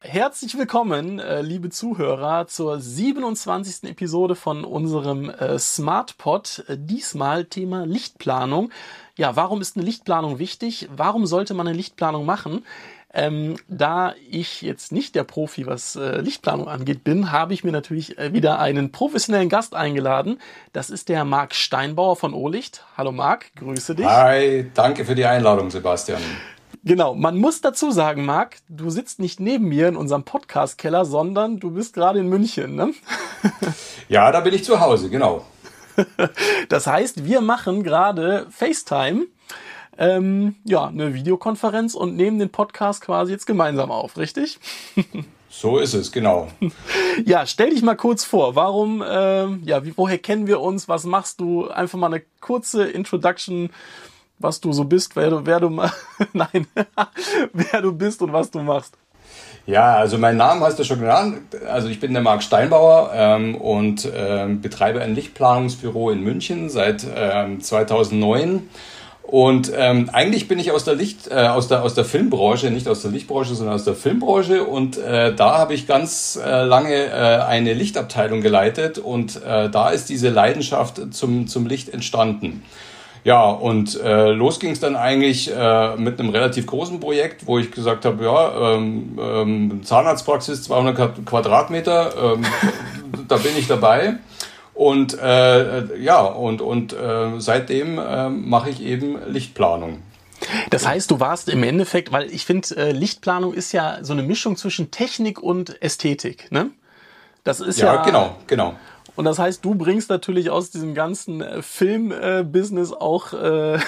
Herzlich willkommen, äh, liebe Zuhörer, zur 27. Episode von unserem äh, SmartPod. Äh, diesmal Thema Lichtplanung. Ja, warum ist eine Lichtplanung wichtig? Warum sollte man eine Lichtplanung machen? Ähm, da ich jetzt nicht der Profi, was äh, Lichtplanung angeht, bin, habe ich mir natürlich äh, wieder einen professionellen Gast eingeladen. Das ist der Marc Steinbauer von Olicht. Hallo Marc, grüße dich. Hi, danke für die Einladung, Sebastian. Genau, man muss dazu sagen, Marc, du sitzt nicht neben mir in unserem Podcast-Keller, sondern du bist gerade in München, ne? ja, da bin ich zu Hause, genau. das heißt, wir machen gerade FaceTime ähm, ja, eine Videokonferenz und nehmen den Podcast quasi jetzt gemeinsam auf, richtig? So ist es, genau. Ja, stell dich mal kurz vor. Warum, äh, ja, wie, woher kennen wir uns? Was machst du? Einfach mal eine kurze Introduction, was du so bist, wer du, wer du, nein, wer du bist und was du machst. Ja, also mein Name hast du schon genannt. Also ich bin der Marc Steinbauer ähm, und ähm, betreibe ein Lichtplanungsbüro in München seit ähm, 2009 und ähm, eigentlich bin ich aus der Licht, äh, aus der aus der Filmbranche, nicht aus der Lichtbranche, sondern aus der Filmbranche. Und äh, da habe ich ganz äh, lange äh, eine Lichtabteilung geleitet und äh, da ist diese Leidenschaft zum zum Licht entstanden. Ja, und äh, los ging es dann eigentlich äh, mit einem relativ großen Projekt, wo ich gesagt habe, ja, ähm, ähm, Zahnarztpraxis 200 Quadratmeter, ähm, da bin ich dabei. Und äh, ja, und, und äh, seitdem äh, mache ich eben Lichtplanung. Das heißt, du warst im Endeffekt, weil ich finde, äh, Lichtplanung ist ja so eine Mischung zwischen Technik und Ästhetik, ne? Das ist ja, ja genau, genau. Und das heißt, du bringst natürlich aus diesem ganzen äh, Film-Business auch äh,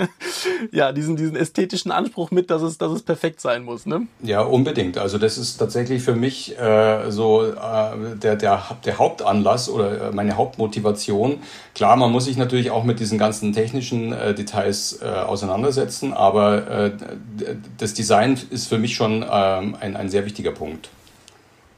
ja diesen diesen ästhetischen Anspruch mit, dass es dass es perfekt sein muss, ne? Ja, unbedingt. Also das ist tatsächlich für mich äh, so äh, der der der Hauptanlass oder äh, meine Hauptmotivation. Klar, man muss sich natürlich auch mit diesen ganzen technischen äh, Details äh, auseinandersetzen, aber äh, das Design ist für mich schon ähm, ein ein sehr wichtiger Punkt.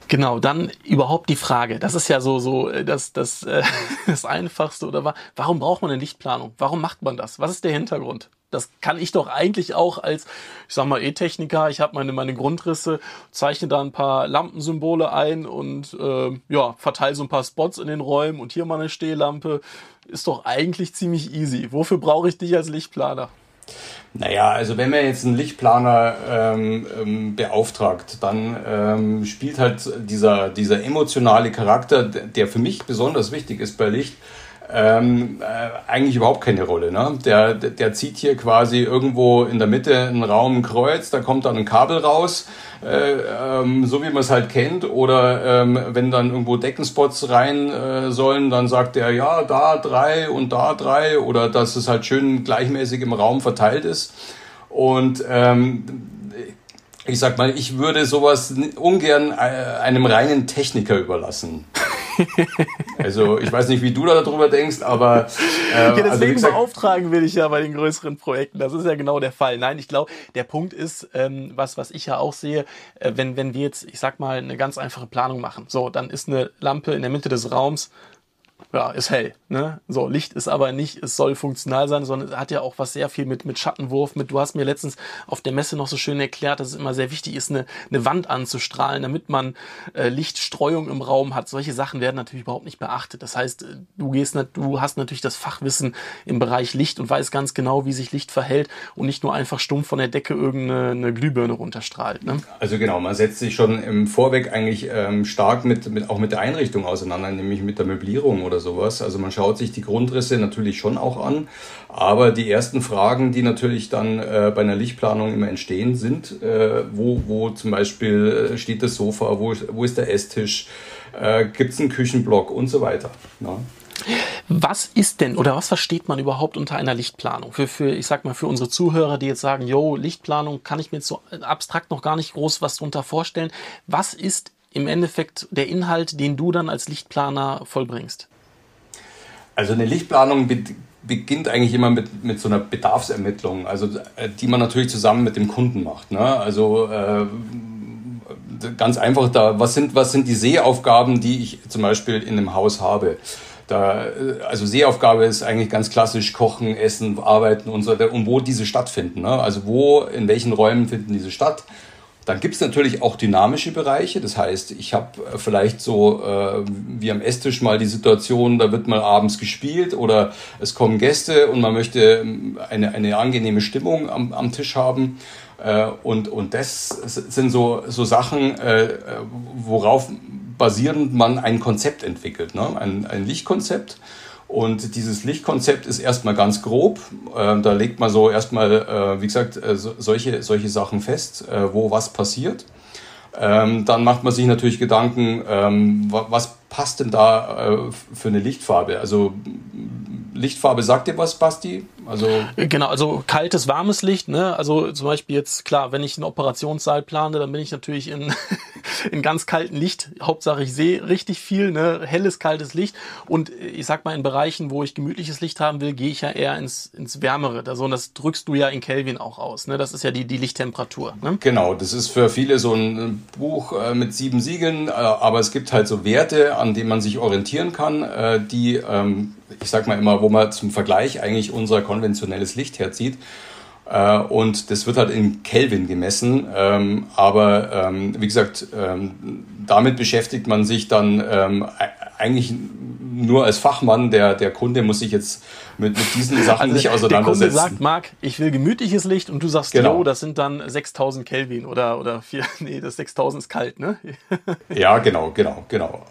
Genau, dann überhaupt die Frage. Das ist ja so so äh, das das äh, das einfachste oder warum braucht man eine Lichtplanung? Warum macht man das? Was ist der Hintergrund? Das kann ich doch eigentlich auch als, ich sag mal, E-Techniker, ich habe meine, meine Grundrisse, zeichne da ein paar Lampensymbole ein und äh, ja, verteile so ein paar Spots in den Räumen und hier mal eine Stehlampe. Ist doch eigentlich ziemlich easy. Wofür brauche ich dich als Lichtplaner? Naja, also wenn man jetzt einen Lichtplaner ähm, ähm, beauftragt, dann ähm, spielt halt dieser, dieser emotionale Charakter, der für mich besonders wichtig ist bei Licht, ähm, äh, eigentlich überhaupt keine Rolle. Ne? Der, der zieht hier quasi irgendwo in der Mitte einen Raum ein Kreuz, da kommt dann ein Kabel raus, äh, ähm, so wie man es halt kennt. Oder ähm, wenn dann irgendwo Deckenspots rein äh, sollen, dann sagt er, ja, da drei und da drei. Oder dass es halt schön gleichmäßig im Raum verteilt ist. Und ähm, ich sag mal, ich würde sowas ungern äh, einem reinen Techniker überlassen. Also ich weiß nicht, wie du darüber denkst, aber äh, ja, deswegen also, gesagt, beauftragen will ich ja bei den größeren Projekten. Das ist ja genau der Fall. Nein, ich glaube, der Punkt ist, ähm, was was ich ja auch sehe, äh, wenn wenn wir jetzt, ich sag mal, eine ganz einfache Planung machen, so, dann ist eine Lampe in der Mitte des Raums ja, ist hell. Ne? So, Licht ist aber nicht, es soll funktional sein, sondern es hat ja auch was sehr viel mit, mit Schattenwurf, mit, du hast mir letztens auf der Messe noch so schön erklärt, dass es immer sehr wichtig ist, eine, eine Wand anzustrahlen, damit man äh, Lichtstreuung im Raum hat. Solche Sachen werden natürlich überhaupt nicht beachtet. Das heißt, du gehst, du hast natürlich das Fachwissen im Bereich Licht und weißt ganz genau, wie sich Licht verhält und nicht nur einfach stumpf von der Decke irgendeine Glühbirne runterstrahlt. Ne? Also genau, man setzt sich schon im Vorweg eigentlich ähm, stark mit, mit, auch mit der Einrichtung auseinander, nämlich mit der Möblierung oder sowas. Also man schaut sich die Grundrisse natürlich schon auch an, aber die ersten Fragen, die natürlich dann äh, bei einer Lichtplanung immer entstehen, sind, äh, wo, wo zum Beispiel äh, steht das Sofa, wo, wo ist der Esstisch, äh, gibt es einen Küchenblock und so weiter. Ja. Was ist denn oder was versteht man überhaupt unter einer Lichtplanung? Für, für, ich sag mal, für unsere Zuhörer, die jetzt sagen, yo, Lichtplanung kann ich mir jetzt so abstrakt noch gar nicht groß was drunter vorstellen. Was ist im Endeffekt der Inhalt, den du dann als Lichtplaner vollbringst? Also eine Lichtplanung beginnt eigentlich immer mit, mit so einer Bedarfsermittlung, also äh, die man natürlich zusammen mit dem Kunden macht. Ne? Also äh, ganz einfach da, was sind, was sind die Sehaufgaben, die ich zum Beispiel in einem Haus habe? da, äh, also Sehaufgabe ist eigentlich ganz klassisch Kochen, Essen, Arbeiten und so weiter. Und wo diese stattfinden. Ne? Also wo, in welchen Räumen finden diese statt? Dann gibt es natürlich auch dynamische Bereiche. Das heißt, ich habe äh, vielleicht so äh, wie am Esstisch mal die Situation, da wird mal abends gespielt oder es kommen Gäste und man möchte ähm, eine, eine angenehme Stimmung am, am Tisch haben. Äh, und, und das sind so, so Sachen, äh, worauf basierend man ein Konzept entwickelt, ne? ein, ein Lichtkonzept. Und dieses Lichtkonzept ist erstmal ganz grob. Äh, da legt man so erstmal, äh, wie gesagt, äh, so, solche, solche Sachen fest, äh, wo was passiert. Ähm, dann macht man sich natürlich Gedanken, ähm, was passt denn da für eine Lichtfarbe? Also Lichtfarbe sagt dir was, Basti? Also genau, also kaltes, warmes Licht. Ne? Also zum Beispiel jetzt klar, wenn ich einen Operationssaal plane, dann bin ich natürlich in, in ganz kaltem Licht. Hauptsache ich sehe richtig viel, ne? helles, kaltes Licht. Und ich sag mal in Bereichen, wo ich gemütliches Licht haben will, gehe ich ja eher ins, ins Wärmere. Also, und das drückst du ja in Kelvin auch aus. Ne? Das ist ja die, die Lichttemperatur. Ne? Genau, das ist für viele so ein Buch äh, mit sieben Siegeln, äh, aber es gibt halt so Werte, an denen man sich orientieren kann, äh, die ähm, ich sag mal immer, wo man zum Vergleich eigentlich unser konventionelles Licht herzieht. Äh, und das wird halt in Kelvin gemessen. Ähm, aber ähm, wie gesagt, ähm, damit beschäftigt man sich dann ähm, eigentlich nur als Fachmann. Der, der Kunde muss sich jetzt mit, mit diesen Sachen also nicht auseinandersetzen. Der Kunde sagt, Marc, ich will gemütliches Licht und du sagst, genau. jo, das sind dann 6000 Kelvin oder, oder vier, nee, das 6000 ist kalt, ne? ja, genau, genau, genau.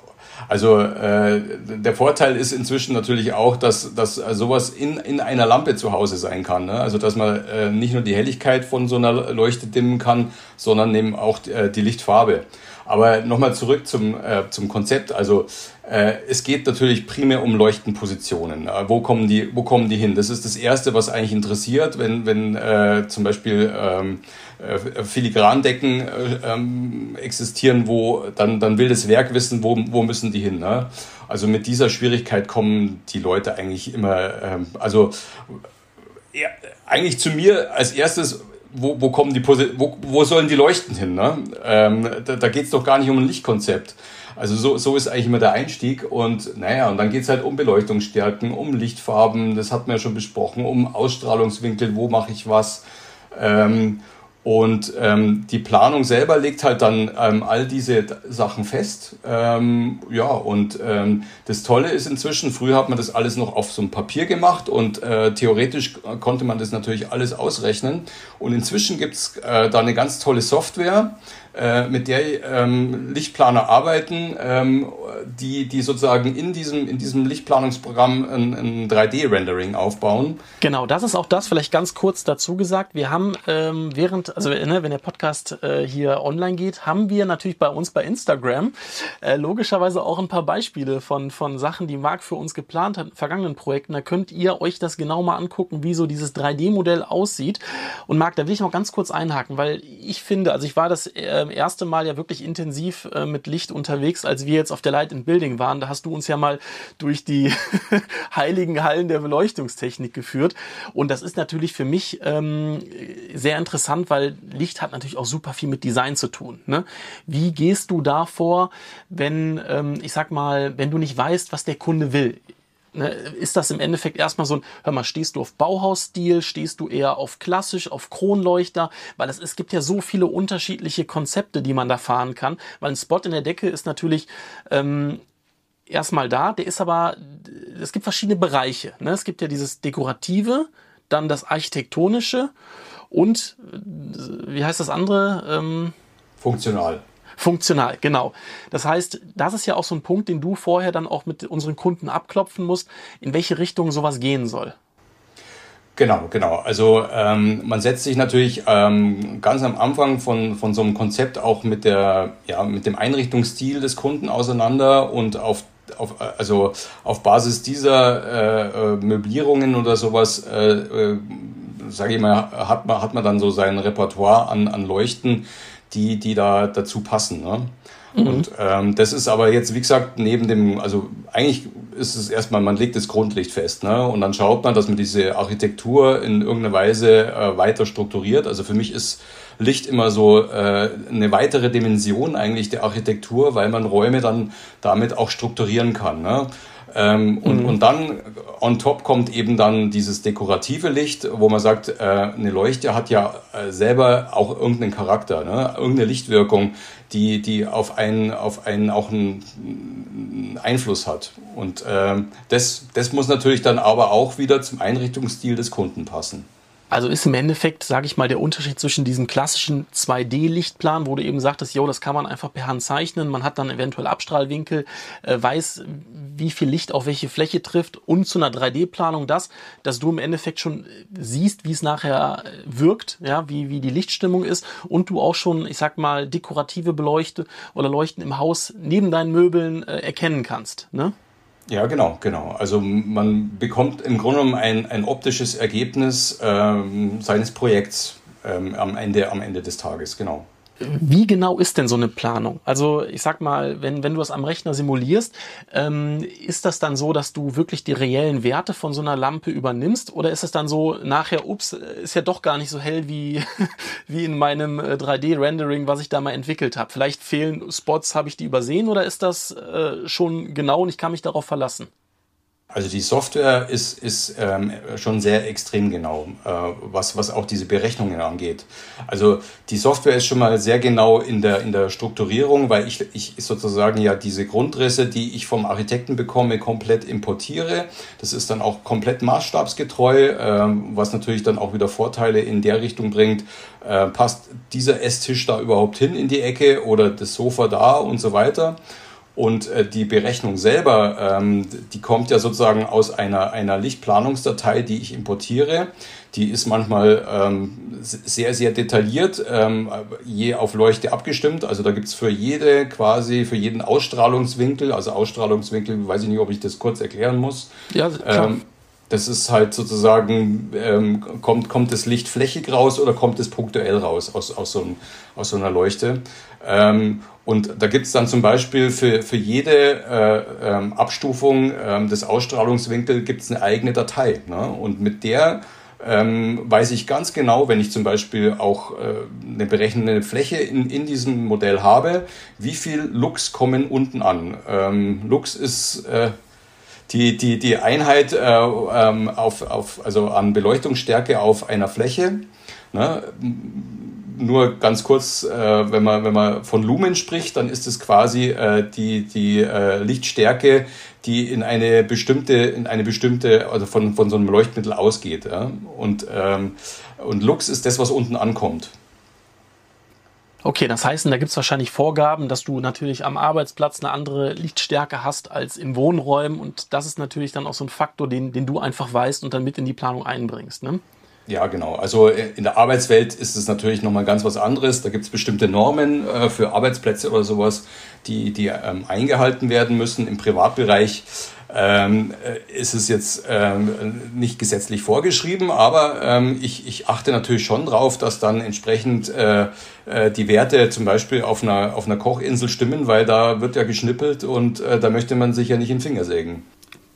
Also äh, der Vorteil ist inzwischen natürlich auch, dass, dass sowas in, in einer Lampe zu Hause sein kann. Ne? Also dass man äh, nicht nur die Helligkeit von so einer Leuchte dimmen kann, sondern eben auch äh, die Lichtfarbe. Aber nochmal zurück zum, äh, zum Konzept. Also äh, es geht natürlich primär um Leuchtenpositionen. Äh, wo, kommen die, wo kommen die hin? Das ist das Erste, was eigentlich interessiert, wenn, wenn äh, zum Beispiel ähm, äh, Filigrandecken äh, ähm, existieren, wo dann, dann will das Werk wissen, wo, wo müssen die hin. Ne? Also mit dieser Schwierigkeit kommen die Leute eigentlich immer, ähm, also ja, eigentlich zu mir als erstes, wo, wo kommen die Posi wo, wo sollen die Leuchten hin? Ne? Ähm, da da geht es doch gar nicht um ein Lichtkonzept. Also so, so ist eigentlich immer der Einstieg und naja, und dann geht es halt um Beleuchtungsstärken, um Lichtfarben, das hat man ja schon besprochen, um Ausstrahlungswinkel, wo mache ich was. Ähm, und ähm, die Planung selber legt halt dann ähm, all diese Sachen fest. Ähm, ja, und ähm, das Tolle ist inzwischen, früher hat man das alles noch auf so einem Papier gemacht und äh, theoretisch konnte man das natürlich alles ausrechnen. Und inzwischen gibt's äh, da eine ganz tolle Software, äh, mit der ähm, Lichtplaner arbeiten, ähm, die, die sozusagen in diesem, in diesem Lichtplanungsprogramm ein, ein 3D-Rendering aufbauen. Genau, das ist auch das, vielleicht ganz kurz dazu gesagt. Wir haben ähm, während, also ne, wenn der Podcast äh, hier online geht, haben wir natürlich bei uns bei Instagram äh, logischerweise auch ein paar Beispiele von, von Sachen, die Marc für uns geplant hat in vergangenen Projekten. Da könnt ihr euch das genau mal angucken, wie so dieses 3D-Modell aussieht. Und Marc, da will ich noch ganz kurz einhaken, weil ich finde, also ich war das äh, äh, erste Mal ja wirklich intensiv äh, mit Licht unterwegs, als wir jetzt auf der Light in Building waren. Da hast du uns ja mal durch die heiligen Hallen der Beleuchtungstechnik geführt. Und das ist natürlich für mich ähm, sehr interessant, weil Licht hat natürlich auch super viel mit Design zu tun. Ne? Wie gehst du da vor, wenn, ähm, ich sag mal, wenn du nicht weißt, was der Kunde will? Ne, ist das im Endeffekt erstmal so ein, hör mal, stehst du auf Bauhausstil, stehst du eher auf klassisch, auf Kronleuchter, weil es, es gibt ja so viele unterschiedliche Konzepte, die man da fahren kann, weil ein Spot in der Decke ist natürlich ähm, erstmal da, der ist aber, es gibt verschiedene Bereiche. Ne? Es gibt ja dieses Dekorative, dann das Architektonische und, wie heißt das andere? Ähm, Funktional. Funktional, genau. Das heißt, das ist ja auch so ein Punkt, den du vorher dann auch mit unseren Kunden abklopfen musst, in welche Richtung sowas gehen soll. Genau, genau. Also ähm, man setzt sich natürlich ähm, ganz am Anfang von, von so einem Konzept auch mit, der, ja, mit dem Einrichtungsstil des Kunden auseinander und auf, auf, also auf Basis dieser äh, äh, Möblierungen oder sowas, äh, äh, sage ich mal, hat man, hat man dann so sein Repertoire an, an Leuchten, die, die da dazu passen. Ne? Mhm. Und ähm, das ist aber jetzt, wie gesagt, neben dem, also eigentlich ist es erstmal, man legt das Grundlicht fest, ne? Und dann schaut man, dass man diese Architektur in irgendeiner Weise äh, weiter strukturiert. Also für mich ist Licht immer so äh, eine weitere Dimension eigentlich der Architektur, weil man Räume dann damit auch strukturieren kann. Ne? Ähm, und, mhm. und dann on top kommt eben dann dieses dekorative Licht, wo man sagt, äh, eine Leuchte hat ja äh, selber auch irgendeinen Charakter, ne? irgendeine Lichtwirkung, die, die auf einen, auf einen auch einen Einfluss hat. Und ähm, das, das muss natürlich dann aber auch wieder zum Einrichtungsstil des Kunden passen. Also ist im Endeffekt, sage ich mal, der Unterschied zwischen diesem klassischen 2D-Lichtplan, wo du eben sagtest, jo, das kann man einfach per Hand zeichnen, man hat dann eventuell Abstrahlwinkel, äh, weiß, wie viel Licht auf welche Fläche trifft und zu einer 3D-Planung das, dass du im Endeffekt schon siehst, wie es nachher wirkt, ja, wie, wie die Lichtstimmung ist und du auch schon, ich sag mal, dekorative Beleuchte oder Leuchten im Haus neben deinen Möbeln äh, erkennen kannst. Ne? Ja, genau, genau. Also man bekommt im Grunde genommen ein, ein optisches Ergebnis ähm, seines Projekts ähm, am, Ende, am Ende des Tages, genau. Wie genau ist denn so eine Planung? Also ich sag mal, wenn, wenn du das am Rechner simulierst, ähm, ist das dann so, dass du wirklich die reellen Werte von so einer Lampe übernimmst? Oder ist es dann so, nachher, ups, ist ja doch gar nicht so hell wie, wie in meinem 3D-Rendering, äh, was ich da mal entwickelt habe? Vielleicht fehlen Spots, habe ich die übersehen oder ist das äh, schon genau und ich kann mich darauf verlassen? Also die Software ist, ist ähm, schon sehr extrem genau, äh, was, was auch diese Berechnungen angeht. Also die Software ist schon mal sehr genau in der, in der Strukturierung, weil ich, ich sozusagen ja diese Grundrisse, die ich vom Architekten bekomme, komplett importiere. Das ist dann auch komplett maßstabsgetreu, äh, was natürlich dann auch wieder Vorteile in der Richtung bringt. Äh, passt dieser Esstisch da überhaupt hin in die Ecke oder das Sofa da und so weiter. Und äh, die Berechnung selber, ähm, die kommt ja sozusagen aus einer, einer Lichtplanungsdatei, die ich importiere. Die ist manchmal ähm, sehr, sehr detailliert, ähm, je auf Leuchte abgestimmt. Also da gibt's für jede quasi, für jeden Ausstrahlungswinkel, also Ausstrahlungswinkel, weiß ich nicht, ob ich das kurz erklären muss. Ja, klar. Ähm, das ist halt sozusagen, ähm, kommt, kommt das Licht flächig raus oder kommt es punktuell raus aus, aus, so, ein, aus so einer Leuchte. Ähm, und da gibt es dann zum Beispiel für, für jede äh, ähm, Abstufung ähm, des Ausstrahlungswinkels gibt es eine eigene Datei. Ne? Und mit der ähm, weiß ich ganz genau, wenn ich zum Beispiel auch äh, eine berechnende Fläche in, in diesem Modell habe, wie viel Lux kommen unten an. Ähm, Lux ist äh, die, die, die Einheit äh, ähm, auf, auf, also an Beleuchtungsstärke auf einer Fläche. Ne? Nur ganz kurz, äh, wenn, man, wenn man von Lumen spricht, dann ist es quasi äh, die, die äh, Lichtstärke, die in eine bestimmte, in eine bestimmte, also von, von so einem Leuchtmittel ausgeht. Ja? Und, ähm, und Lux ist das, was unten ankommt. Okay, das heißt, da gibt es wahrscheinlich Vorgaben, dass du natürlich am Arbeitsplatz eine andere Lichtstärke hast als in Wohnräumen und das ist natürlich dann auch so ein Faktor, den, den du einfach weißt und dann mit in die Planung einbringst. Ne? Ja, genau. Also äh, in der Arbeitswelt ist es natürlich nochmal ganz was anderes. Da gibt es bestimmte Normen äh, für Arbeitsplätze oder sowas, die, die ähm, eingehalten werden müssen. Im Privatbereich ähm, äh, ist es jetzt ähm, nicht gesetzlich vorgeschrieben, aber ähm, ich, ich achte natürlich schon drauf, dass dann entsprechend äh, äh, die Werte zum Beispiel auf einer, auf einer Kochinsel stimmen, weil da wird ja geschnippelt und äh, da möchte man sich ja nicht in den Finger sägen.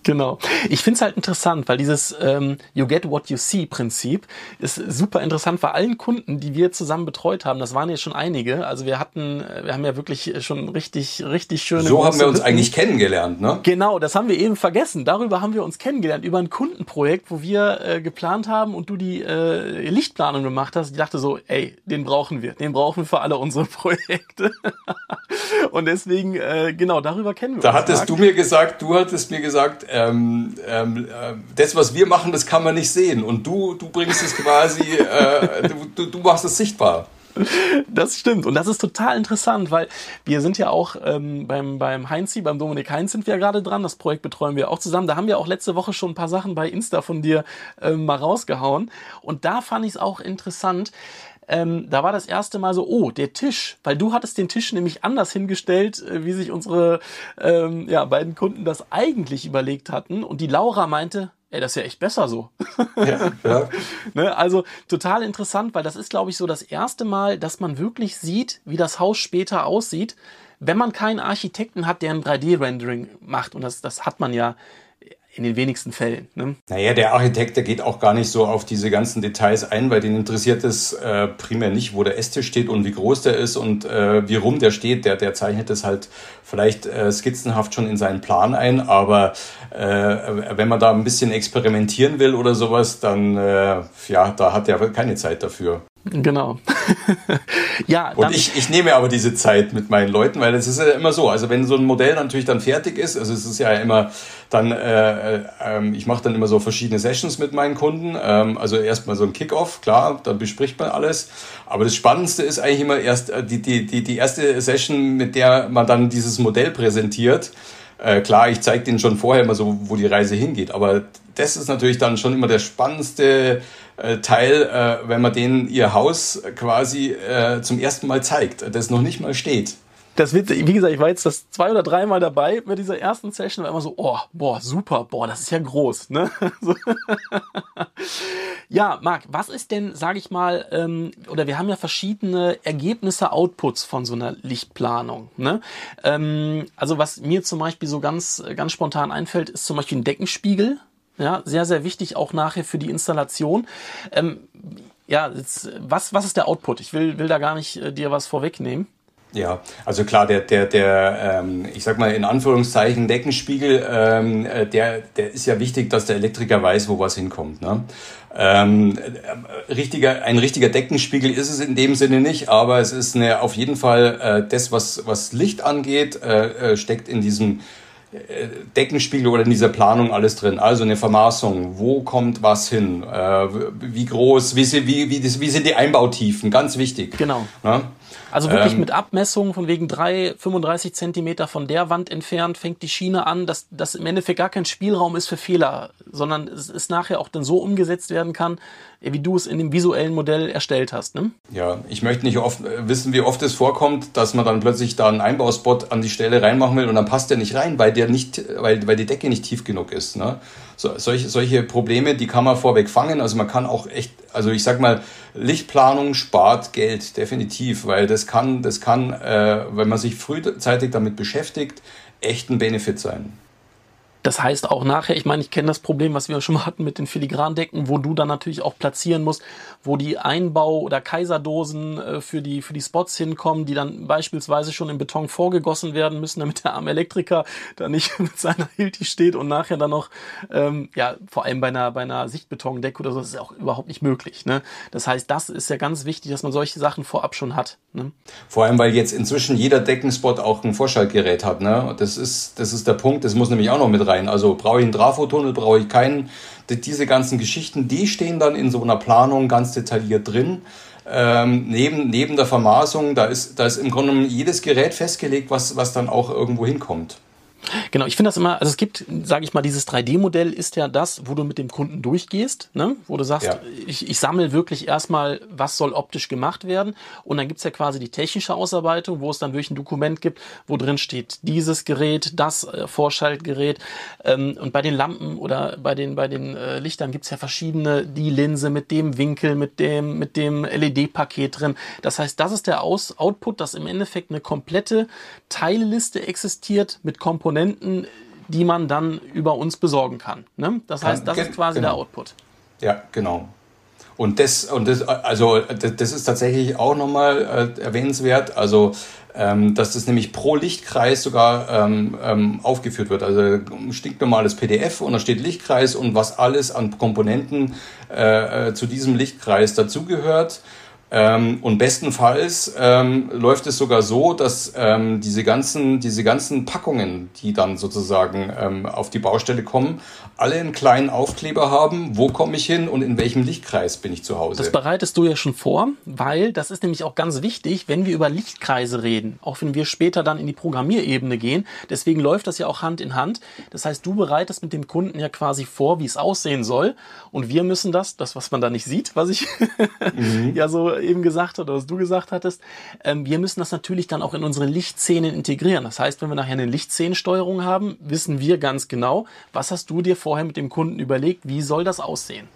Genau. Ich finde es halt interessant, weil dieses ähm, You get what you see Prinzip ist super interessant bei allen Kunden, die wir zusammen betreut haben. Das waren ja schon einige. Also wir hatten, wir haben ja wirklich schon richtig, richtig schöne. So haben wir uns Hütten. eigentlich kennengelernt, ne? Genau, das haben wir eben vergessen. Darüber haben wir uns kennengelernt über ein Kundenprojekt, wo wir äh, geplant haben und du die äh, Lichtplanung gemacht hast. Ich dachte so, ey, den brauchen wir, den brauchen wir für alle unsere Projekte. und deswegen, äh, genau, darüber kennen wir da uns. Da hattest du mir gesagt, du hattest mir gesagt ähm, ähm, äh, das, was wir machen, das kann man nicht sehen. Und du, du bringst es quasi, äh, du, du machst es sichtbar. Das stimmt. Und das ist total interessant, weil wir sind ja auch ähm, beim, beim Heinzi, beim Dominik Heinz sind wir gerade dran. Das Projekt betreuen wir auch zusammen. Da haben wir auch letzte Woche schon ein paar Sachen bei Insta von dir ähm, mal rausgehauen. Und da fand ich es auch interessant, ähm, da war das erste Mal so, oh, der Tisch, weil du hattest den Tisch nämlich anders hingestellt, äh, wie sich unsere ähm, ja, beiden Kunden das eigentlich überlegt hatten. Und die Laura meinte, ey, das ist ja echt besser so. Ja, ja. ne, also total interessant, weil das ist, glaube ich, so das erste Mal, dass man wirklich sieht, wie das Haus später aussieht, wenn man keinen Architekten hat, der ein 3D-Rendering macht. Und das, das hat man ja in den wenigsten Fällen. Ne? Naja, der Architekt, der geht auch gar nicht so auf diese ganzen Details ein, weil den interessiert es äh, primär nicht, wo der Esstisch steht und wie groß der ist und äh, wie rum der steht. Der, der zeichnet es halt vielleicht äh, skizzenhaft schon in seinen Plan ein, aber äh, wenn man da ein bisschen experimentieren will oder sowas, dann äh, ja, da hat er keine Zeit dafür. Genau. ja. Und ich, ich nehme aber diese Zeit mit meinen Leuten, weil es ist ja immer so. Also wenn so ein Modell natürlich dann fertig ist, also es ist ja immer dann, äh, äh, ich mache dann immer so verschiedene Sessions mit meinen Kunden. Ähm, also erstmal so ein Kickoff, klar, dann bespricht man alles. Aber das Spannendste ist eigentlich immer erst äh, die, die, die, die erste Session, mit der man dann dieses Modell präsentiert. Äh, klar, ich zeige denen schon vorher immer so, wo die Reise hingeht. Aber das ist natürlich dann schon immer der spannendste äh, Teil, äh, wenn man denen ihr Haus quasi äh, zum ersten Mal zeigt, das noch nicht mal steht. Das wird, wie gesagt, ich war jetzt das zwei oder dreimal dabei mit dieser ersten Session, war immer so, oh, boah, super, boah, das ist ja groß, ne? ja, Marc, was ist denn, sage ich mal, ähm, oder wir haben ja verschiedene Ergebnisse, Outputs von so einer Lichtplanung, ne? Ähm, also was mir zum Beispiel so ganz, ganz spontan einfällt, ist zum Beispiel ein Deckenspiegel, ja, sehr, sehr wichtig auch nachher für die Installation. Ähm, ja, jetzt, was, was ist der Output? Ich will, will da gar nicht äh, dir was vorwegnehmen. Ja, also klar, der, der, der, ähm, ich sag mal in Anführungszeichen Deckenspiegel, ähm, äh, der, der ist ja wichtig, dass der Elektriker weiß, wo was hinkommt. Ne? Ähm, äh, richtiger, ein richtiger Deckenspiegel ist es in dem Sinne nicht, aber es ist eine, auf jeden Fall äh, das, was, was Licht angeht, äh, äh steckt in diesem Deckenspiegel oder in dieser Planung alles drin. Also eine Vermaßung, wo kommt was hin, äh, wie groß, wie, wie, wie, wie, sind die Einbautiefen, ganz wichtig. Genau. Ja? Also wirklich ähm, mit Abmessungen von wegen drei 35 Zentimeter von der Wand entfernt fängt die Schiene an, dass das im Endeffekt gar kein Spielraum ist für Fehler, sondern es, es nachher auch dann so umgesetzt werden kann, wie du es in dem visuellen Modell erstellt hast. Ne? Ja, ich möchte nicht oft äh, wissen, wie oft es vorkommt, dass man dann plötzlich da einen Einbauspot an die Stelle reinmachen will und dann passt der nicht rein, weil der nicht, weil, weil die Decke nicht tief genug ist. Ne? So, solche, solche Probleme, die kann man vorweg fangen. Also man kann auch echt, also ich sag mal, Lichtplanung spart Geld, definitiv, weil das kann, das kann, äh, wenn man sich frühzeitig damit beschäftigt, echt ein Benefit sein. Das heißt auch nachher, ich meine, ich kenne das Problem, was wir schon mal hatten mit den Filigrandecken, wo du dann natürlich auch platzieren musst, wo die Einbau- oder Kaiserdosen äh, für, die, für die Spots hinkommen, die dann beispielsweise schon im Beton vorgegossen werden müssen, damit der arme Elektriker da nicht mit seiner Hilti steht und nachher dann noch, ähm, ja, vor allem bei einer, bei einer Sichtbetondecke oder so, das ist auch überhaupt nicht möglich. Ne? Das heißt, das ist ja ganz wichtig, dass man solche Sachen vorab schon hat. Ne? Vor allem, weil jetzt inzwischen jeder Deckenspot auch ein Vorschaltgerät hat. Ne? Das, ist, das ist der Punkt, das muss nämlich auch noch mit rein rein. Also brauche ich einen Trafotunnel, brauche ich keinen. Diese ganzen Geschichten, die stehen dann in so einer Planung ganz detailliert drin. Ähm, neben, neben der Vermaßung, da ist, da ist im Grunde jedes Gerät festgelegt, was, was dann auch irgendwo hinkommt. Genau, ich finde das immer, also es gibt, sage ich mal, dieses 3D-Modell ist ja das, wo du mit dem Kunden durchgehst, ne? wo du sagst, ja. ich, ich sammle wirklich erstmal, was soll optisch gemacht werden und dann gibt's ja quasi die technische Ausarbeitung, wo es dann wirklich ein Dokument gibt, wo drin steht, dieses Gerät, das äh, Vorschaltgerät ähm, und bei den Lampen oder bei den, bei den äh, Lichtern gibt's ja verschiedene, die Linse mit dem Winkel, mit dem, mit dem LED-Paket drin. Das heißt, das ist der Aus Output, dass im Endeffekt eine komplette Teilliste existiert mit Komponenten Komponenten, die man dann über uns besorgen kann. Ne? Das heißt, das ist quasi genau. der Output. Ja, genau. Und das, und das, also das ist tatsächlich auch nochmal äh, erwähnenswert, also ähm, dass das nämlich pro Lichtkreis sogar ähm, ähm, aufgeführt wird. Also ein stinknormales PDF und da steht Lichtkreis und was alles an Komponenten äh, äh, zu diesem Lichtkreis dazugehört. Ähm, und bestenfalls ähm, läuft es sogar so, dass ähm, diese, ganzen, diese ganzen Packungen, die dann sozusagen ähm, auf die Baustelle kommen, alle einen kleinen Aufkleber haben, wo komme ich hin und in welchem Lichtkreis bin ich zu Hause. Das bereitest du ja schon vor, weil das ist nämlich auch ganz wichtig, wenn wir über Lichtkreise reden, auch wenn wir später dann in die Programmierebene gehen. Deswegen läuft das ja auch Hand in Hand. Das heißt, du bereitest mit dem Kunden ja quasi vor, wie es aussehen soll. Und wir müssen das, das, was man da nicht sieht, was ich mhm. ja so eben gesagt habe, oder was du gesagt hattest, ähm, wir müssen das natürlich dann auch in unsere Lichtszenen integrieren. Das heißt, wenn wir nachher eine Lichtszenensteuerung haben, wissen wir ganz genau, was hast du dir vorher mit dem Kunden überlegt, wie soll das aussehen?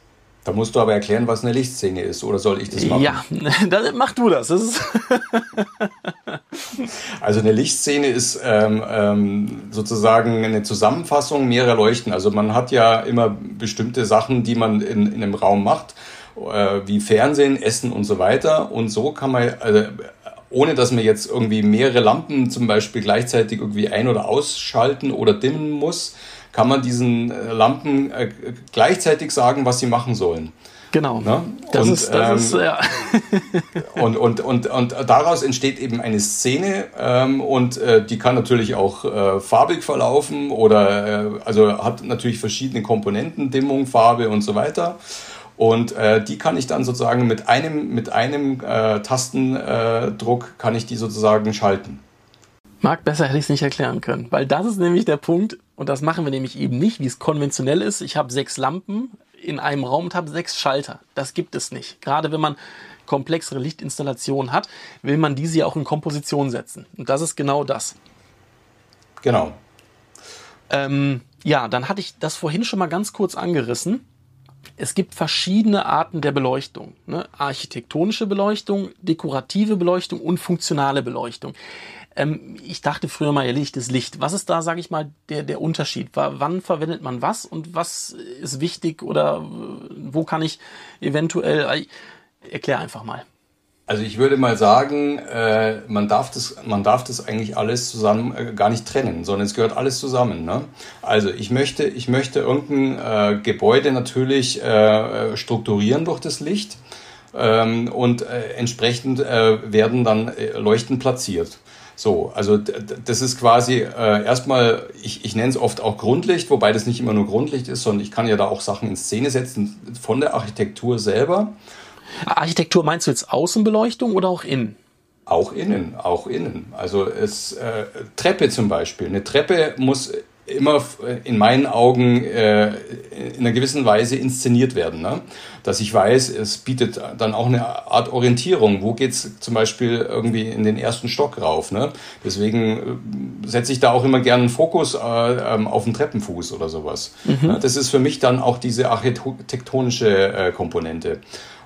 Da musst du aber erklären, was eine Lichtszene ist, oder soll ich das machen? Ja, dann mach du das. das also eine Lichtszene ist ähm, ähm, sozusagen eine Zusammenfassung mehrerer Leuchten. Also man hat ja immer bestimmte Sachen, die man in, in einem Raum macht, äh, wie Fernsehen, Essen und so weiter. Und so kann man, also, ohne dass man jetzt irgendwie mehrere Lampen zum Beispiel gleichzeitig irgendwie ein- oder ausschalten oder dimmen muss, kann man diesen äh, Lampen äh, gleichzeitig sagen, was sie machen sollen. Genau. Ne? Das und, ist, das ähm, ist, ja. und, und, und, und daraus entsteht eben eine Szene ähm, und äh, die kann natürlich auch äh, farbig verlaufen oder äh, also hat natürlich verschiedene Komponenten, Dimmung, Farbe und so weiter. Und äh, die kann ich dann sozusagen mit einem, mit einem äh, Tastendruck kann ich die sozusagen schalten. Marc, besser hätte ich es nicht erklären können, weil das ist nämlich der Punkt, und das machen wir nämlich eben nicht, wie es konventionell ist. Ich habe sechs Lampen in einem Raum und habe sechs Schalter. Das gibt es nicht. Gerade wenn man komplexere Lichtinstallationen hat, will man diese ja auch in Komposition setzen. Und das ist genau das. Genau. Ähm, ja, dann hatte ich das vorhin schon mal ganz kurz angerissen. Es gibt verschiedene Arten der Beleuchtung. Ne? Architektonische Beleuchtung, dekorative Beleuchtung und funktionale Beleuchtung. Ähm, ich dachte früher mal, ihr Licht ist Licht. Was ist da, sage ich mal, der, der Unterschied? wann verwendet man was und was ist wichtig oder wo kann ich eventuell... Äh, erklär einfach mal. Also ich würde mal sagen, äh, man, darf das, man darf das eigentlich alles zusammen äh, gar nicht trennen, sondern es gehört alles zusammen. Ne? Also ich möchte, ich möchte irgendein äh, Gebäude natürlich äh, strukturieren durch das Licht ähm, und äh, entsprechend äh, werden dann Leuchten platziert. So, also das ist quasi äh, erstmal, ich, ich nenne es oft auch Grundlicht, wobei das nicht immer nur Grundlicht ist, sondern ich kann ja da auch Sachen in Szene setzen von der Architektur selber. Architektur meinst du jetzt Außenbeleuchtung oder auch innen? Auch innen, auch innen. Also es äh, Treppe zum Beispiel. Eine Treppe muss immer in meinen Augen äh, in einer gewissen Weise inszeniert werden. Ne? Dass ich weiß, es bietet dann auch eine Art Orientierung. Wo geht's zum Beispiel irgendwie in den ersten Stock rauf? Ne? Deswegen äh, setze ich da auch immer gerne einen Fokus äh, ähm, auf den Treppenfuß oder sowas. Mhm. Ne? Das ist für mich dann auch diese architektonische äh, Komponente.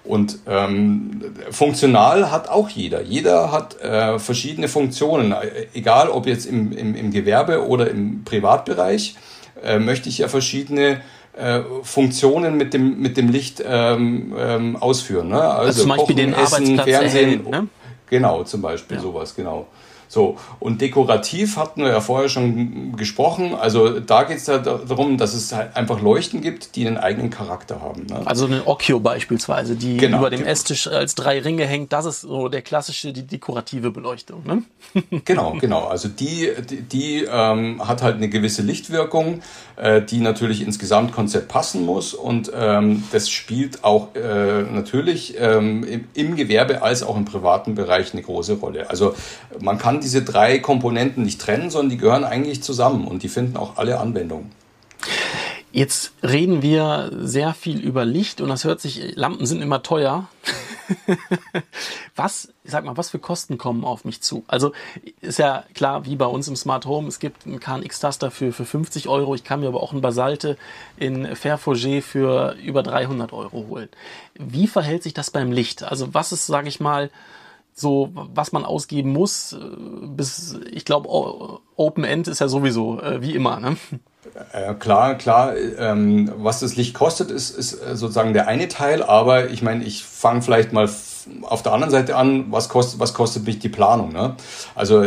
Und ähm, funktional hat auch jeder. Jeder hat äh, verschiedene Funktionen, egal ob jetzt im, im, im Gewerbe oder im Privatbereich, äh, möchte ich ja verschiedene äh, Funktionen mit dem, mit dem Licht ähm, ähm, ausführen. Ne? Also, also zum Beispiel Kochen, den Essen, Arbeitsplatz Fernsehen. Erhellen, ne? Genau, zum Beispiel ja. sowas, genau. So, und dekorativ hatten wir ja vorher schon gesprochen. Also da geht es ja darum, dass es halt einfach Leuchten gibt, die einen eigenen Charakter haben. Ne? Also eine Occhio beispielsweise, die genau, über dem genau. Esstisch als drei Ringe hängt. Das ist so der klassische, die dekorative Beleuchtung. Ne? genau, genau. Also die, die, die ähm, hat halt eine gewisse Lichtwirkung, äh, die natürlich ins Gesamtkonzept passen muss. Und ähm, das spielt auch äh, natürlich ähm, im, im Gewerbe als auch im privaten Bereich eine große Rolle. Also man kann diese drei Komponenten nicht trennen, sondern die gehören eigentlich zusammen und die finden auch alle Anwendung. Jetzt reden wir sehr viel über Licht und das hört sich, Lampen sind immer teuer. was, sag mal, was für Kosten kommen auf mich zu? Also ist ja klar, wie bei uns im Smart Home, es gibt einen KNX-Taster für, für 50 Euro, ich kann mir aber auch einen Basalte in Fairforget für über 300 Euro holen. Wie verhält sich das beim Licht? Also was ist, sage ich mal, so, was man ausgeben muss, äh, bis, ich glaube, Open End ist ja sowieso äh, wie immer, ne? Äh, klar, klar, ähm, was das Licht kostet, ist, ist äh, sozusagen der eine Teil, aber ich meine, ich fange vielleicht mal auf der anderen Seite an, was kostet, was kostet mich die Planung. Ne? Also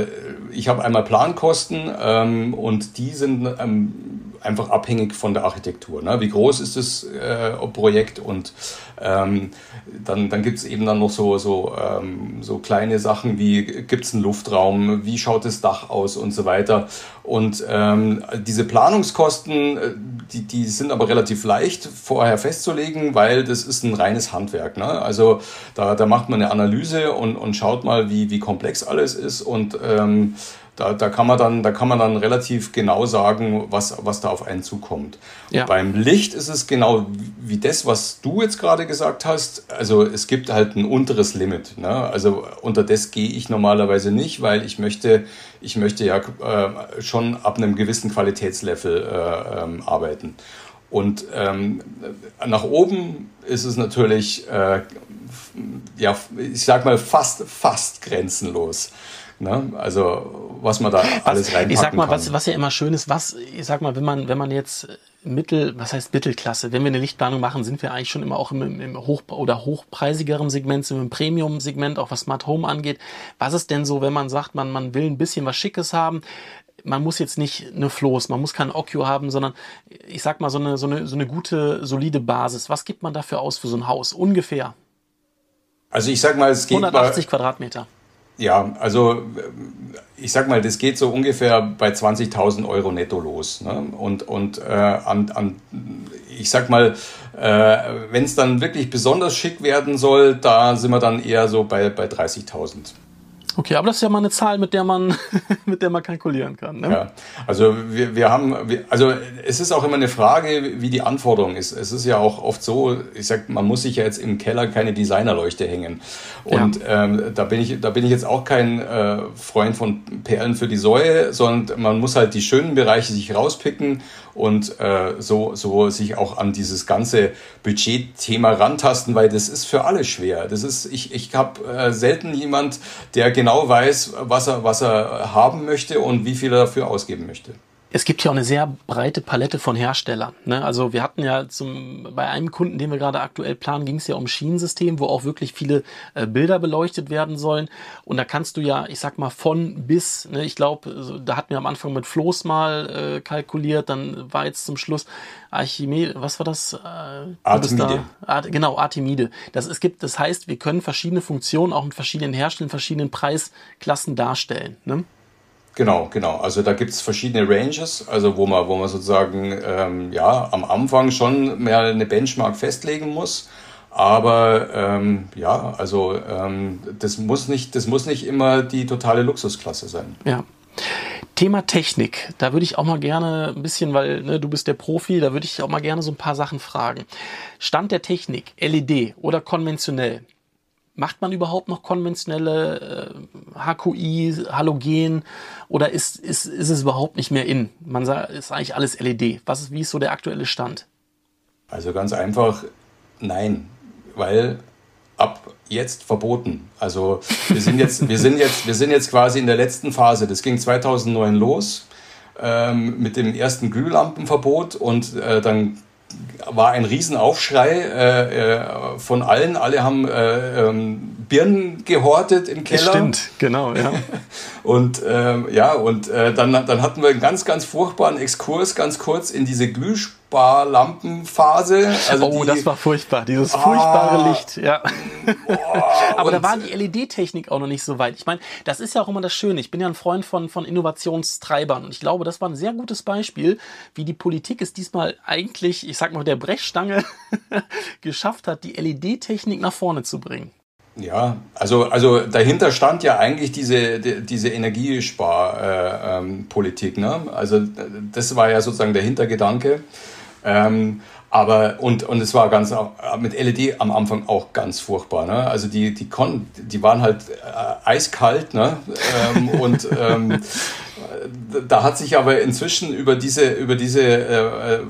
ich habe einmal Plankosten ähm, und die sind ähm, einfach abhängig von der Architektur. Ne? Wie groß ist das äh, Projekt und ähm, dann, dann gibt es eben dann noch so, so, ähm, so kleine Sachen wie gibt es einen Luftraum, wie schaut das Dach aus und so weiter. Und ähm, diese Planungskosten, äh, die, die sind aber relativ leicht vorher festzulegen, weil das ist ein reines Handwerk. Ne? Also da, da macht man eine Analyse und, und schaut mal, wie, wie komplex alles ist und ähm, da, da, kann man dann, da kann man dann relativ genau sagen, was, was da auf einen zukommt. Ja. Beim Licht ist es genau wie das, was du jetzt gerade gesagt hast. Also es gibt halt ein unteres Limit. Ne? Also unter das gehe ich normalerweise nicht, weil ich möchte, ich möchte ja äh, schon ab einem gewissen Qualitätslevel äh, ähm, arbeiten. Und ähm, nach oben ist es natürlich, äh, ja, ich sag mal, fast, fast grenzenlos. Ne? Also was man da alles reinpacken Ich sag mal, kann. was, was ja immer schön ist, was, ich sag mal, wenn man, wenn man jetzt Mittel, was heißt Mittelklasse? Wenn wir eine Lichtplanung machen, sind wir eigentlich schon immer auch im, im hoch oder hochpreisigeren Segment, sind wir im Premium-Segment, auch was Smart Home angeht. Was ist denn so, wenn man sagt, man, man will ein bisschen was Schickes haben? Man muss jetzt nicht eine Floß, man muss keinen Occhio haben, sondern ich sag mal so eine, so eine, so eine gute, solide Basis. Was gibt man dafür aus für so ein Haus? Ungefähr. Also ich sag mal, es geht 180 Quadratmeter. Ja, also ich sag mal, das geht so ungefähr bei 20.000 Euro netto los. Ne? Und, und äh, an, an, ich sag mal, äh, wenn es dann wirklich besonders schick werden soll, da sind wir dann eher so bei, bei 30.000. Okay, aber das ist ja mal eine Zahl, mit der man, mit der man kalkulieren kann. Ne? Ja, also wir, wir haben, wir, also es ist auch immer eine Frage, wie die Anforderung ist. Es ist ja auch oft so, ich sag, man muss sich ja jetzt im Keller keine Designerleuchte hängen. Und ja. ähm, da bin ich, da bin ich jetzt auch kein äh, Freund von Perlen für die Säue, sondern man muss halt die schönen Bereiche sich rauspicken und äh, so, so sich auch an dieses ganze Budgetthema rantasten, weil das ist für alle schwer. Das ist, ich, ich habe äh, selten jemand, der genau weiß, was er, was er haben möchte und wie viel er dafür ausgeben möchte es gibt ja auch eine sehr breite Palette von Herstellern. Ne? Also wir hatten ja zum, bei einem Kunden, den wir gerade aktuell planen, ging es ja um Schienensystem, wo auch wirklich viele äh, Bilder beleuchtet werden sollen. Und da kannst du ja, ich sag mal, von bis, ne? ich glaube, da hatten wir am Anfang mit Floß mal äh, kalkuliert, dann war jetzt zum Schluss Archimede, was war das? Äh, Artemide. Da? Art, genau, Artemide. Das, es gibt, das heißt, wir können verschiedene Funktionen auch mit verschiedenen Herstellern, verschiedenen Preisklassen darstellen. Ne? Genau, genau. Also da gibt's verschiedene Ranges, also wo man, wo man sozusagen ähm, ja am Anfang schon mehr eine Benchmark festlegen muss. Aber ähm, ja, also ähm, das muss nicht, das muss nicht immer die totale Luxusklasse sein. Ja. Thema Technik, da würde ich auch mal gerne ein bisschen, weil ne, du bist der Profi, da würde ich auch mal gerne so ein paar Sachen fragen. Stand der Technik, LED oder konventionell? Macht man überhaupt noch konventionelle äh, HQI, Halogen oder ist, ist, ist es überhaupt nicht mehr in? Man sagt, ist eigentlich alles LED. Was ist, wie ist so der aktuelle Stand? Also ganz einfach, nein, weil ab jetzt verboten. Also wir sind jetzt, wir sind jetzt, wir sind jetzt quasi in der letzten Phase. Das ging 2009 los ähm, mit dem ersten Glühlampenverbot und äh, dann war ein Riesenaufschrei äh, äh, von allen. Alle haben äh, ähm, Birnen gehortet im Keller. Stimmt, genau, ja. und ähm, ja, und äh, dann, dann hatten wir einen ganz, ganz furchtbaren Exkurs, ganz kurz in diese Glühsparlampenphase. Also oh, die, das war furchtbar, dieses ah, furchtbare Licht, ja. Boah, Aber da war die LED-Technik auch noch nicht so weit. Ich meine, das ist ja auch immer das Schöne. Ich bin ja ein Freund von, von Innovationstreibern und ich glaube, das war ein sehr gutes Beispiel, wie die Politik es diesmal eigentlich, ich sag mal, der Brechstange geschafft hat, die LED-Technik nach vorne zu bringen. Ja, also, also dahinter stand ja eigentlich diese, diese Energiesparpolitik. Äh, ähm, ne? Also das war ja sozusagen der Hintergedanke. Ähm, aber und, und es war ganz mit LED am Anfang auch ganz furchtbar. Ne? Also die, die konnten, die waren halt äh, eiskalt, ne? ähm, und ähm, da hat sich aber inzwischen über diese, über diese äh, äh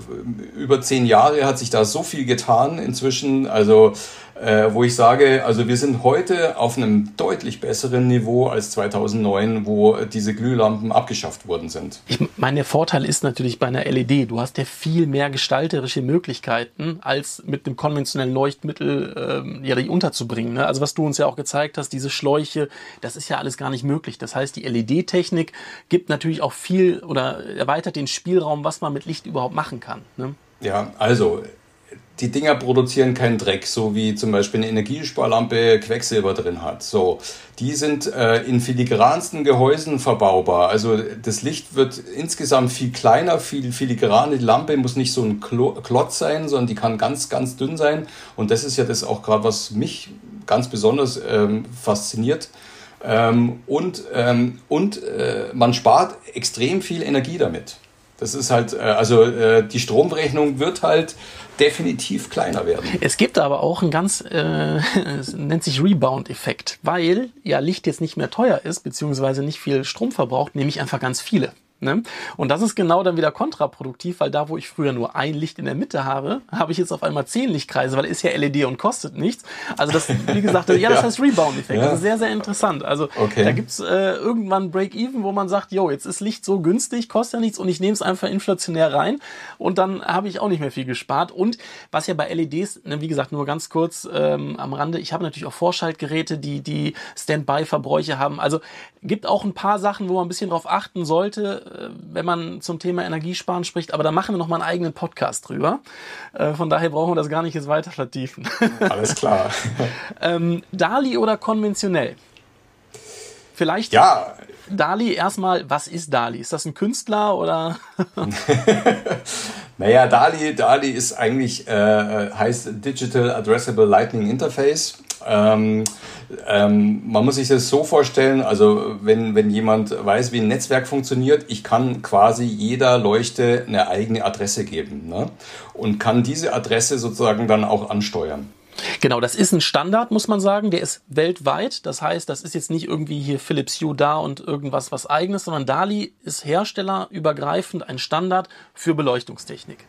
über zehn Jahre hat sich da so viel getan inzwischen. Also äh, wo ich sage, also wir sind heute auf einem deutlich besseren Niveau als 2009, wo diese Glühlampen abgeschafft worden sind. Ich meine, der Vorteil ist natürlich bei einer LED, du hast ja viel mehr gestalterische Möglichkeiten, als mit dem konventionellen Leuchtmittel ähm, ja, die unterzubringen. Ne? Also was du uns ja auch gezeigt hast, diese Schläuche, das ist ja alles gar nicht möglich. Das heißt, die LED-Technik gibt natürlich auch viel oder erweitert den Spielraum, was man mit Licht überhaupt machen kann. Ne? Ja, also die Dinger produzieren keinen Dreck, so wie zum Beispiel eine Energiesparlampe Quecksilber drin hat. So, die sind äh, in filigransten Gehäusen verbaubar. Also das Licht wird insgesamt viel kleiner, viel filigrane. Die Lampe muss nicht so ein Klotz sein, sondern die kann ganz, ganz dünn sein. Und das ist ja das auch gerade, was mich ganz besonders ähm, fasziniert. Ähm, und ähm, und äh, man spart extrem viel Energie damit. Das ist halt, äh, also äh, die Stromrechnung wird halt definitiv kleiner werden. Es gibt aber auch ein ganz, äh, nennt sich Rebound-Effekt, weil ja Licht jetzt nicht mehr teuer ist, beziehungsweise nicht viel Strom verbraucht, nämlich einfach ganz viele. Ne? Und das ist genau dann wieder kontraproduktiv, weil da, wo ich früher nur ein Licht in der Mitte habe, habe ich jetzt auf einmal zehn Lichtkreise, weil ist ja LED und kostet nichts. Also das, wie gesagt, ja, das heißt Rebound-Effekt. Ja. Das ist sehr, sehr interessant. Also okay. da gibt's äh, irgendwann Break-Even, wo man sagt, jo, jetzt ist Licht so günstig, kostet ja nichts und ich nehme es einfach inflationär rein und dann habe ich auch nicht mehr viel gespart. Und was ja bei LEDs, ne, wie gesagt, nur ganz kurz ähm, am Rande, ich habe natürlich auch Vorschaltgeräte, die die Standby-Verbräuche haben. Also gibt auch ein paar Sachen, wo man ein bisschen drauf achten sollte wenn man zum Thema Energiesparen spricht, aber da machen wir noch mal einen eigenen Podcast drüber. Äh, von daher brauchen wir das gar nicht jetzt weiter vertiefen. Alles klar. ähm, Dali oder konventionell? Vielleicht ja. Dali erstmal, was ist Dali? Ist das ein Künstler oder? naja, Dali, Dali ist eigentlich, äh, heißt Digital Addressable Lightning Interface. Ähm, ähm, man muss sich das so vorstellen, also wenn, wenn jemand weiß, wie ein Netzwerk funktioniert, ich kann quasi jeder Leuchte eine eigene Adresse geben ne? und kann diese Adresse sozusagen dann auch ansteuern. Genau, das ist ein Standard, muss man sagen. Der ist weltweit. Das heißt, das ist jetzt nicht irgendwie hier Philips Hue da und irgendwas was eigenes, sondern DALI ist herstellerübergreifend ein Standard für Beleuchtungstechnik.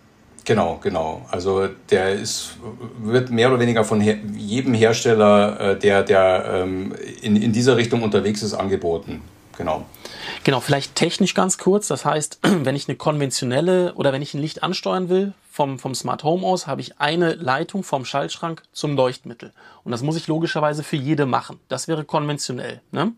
Genau, genau. Also der ist, wird mehr oder weniger von her, jedem Hersteller, äh, der, der ähm, in, in dieser Richtung unterwegs ist, angeboten. Genau. Genau, vielleicht technisch ganz kurz. Das heißt, wenn ich eine konventionelle oder wenn ich ein Licht ansteuern will vom, vom Smart Home aus, habe ich eine Leitung vom Schaltschrank zum Leuchtmittel. Und das muss ich logischerweise für jede machen. Das wäre konventionell. Ne?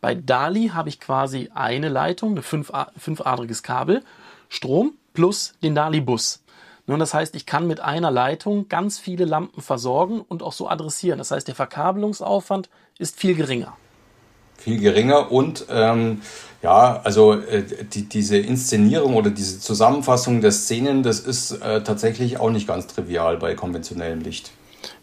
Bei DALI habe ich quasi eine Leitung, ein fünf, fünfadriges Kabel, Strom plus den DALI-Bus. Nun, das heißt, ich kann mit einer Leitung ganz viele Lampen versorgen und auch so adressieren. Das heißt, der Verkabelungsaufwand ist viel geringer. Viel geringer und ähm, ja, also äh, die, diese Inszenierung oder diese Zusammenfassung der Szenen, das ist äh, tatsächlich auch nicht ganz trivial bei konventionellem Licht.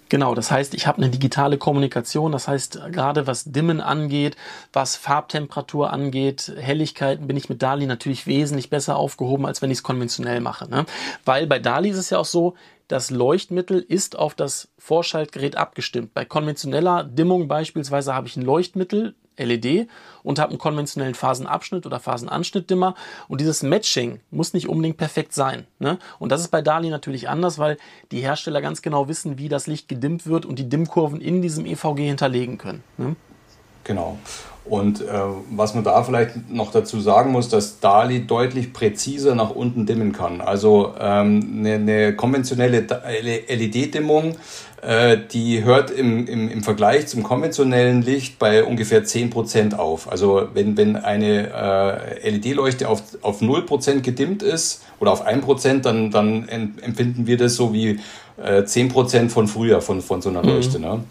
Genau, das heißt, ich habe eine digitale Kommunikation, das heißt, gerade was Dimmen angeht, was Farbtemperatur angeht, Helligkeiten, bin ich mit DALI natürlich wesentlich besser aufgehoben, als wenn ich es konventionell mache. Ne? Weil bei DALI ist es ja auch so, das Leuchtmittel ist auf das Vorschaltgerät abgestimmt. Bei konventioneller Dimmung beispielsweise habe ich ein Leuchtmittel, LED und habe einen konventionellen Phasenabschnitt oder Phasenanschnittdimmer. Und dieses Matching muss nicht unbedingt perfekt sein. Ne? Und das ist bei DALI natürlich anders, weil die Hersteller ganz genau wissen, wie das Licht gedimmt wird und die Dimmkurven in diesem EVG hinterlegen können. Ne? Genau. Und äh, was man da vielleicht noch dazu sagen muss, dass DALI deutlich präziser nach unten dimmen kann. Also ähm, eine, eine konventionelle LED-Dimmung äh, die hört im, im, im Vergleich zum konventionellen Licht bei ungefähr 10% auf. Also wenn, wenn eine äh, LED-Leuchte auf, auf 0% gedimmt ist oder auf 1%, dann, dann empfinden wir das so wie äh, 10% von früher von, von so einer mhm. Leuchte. Ne?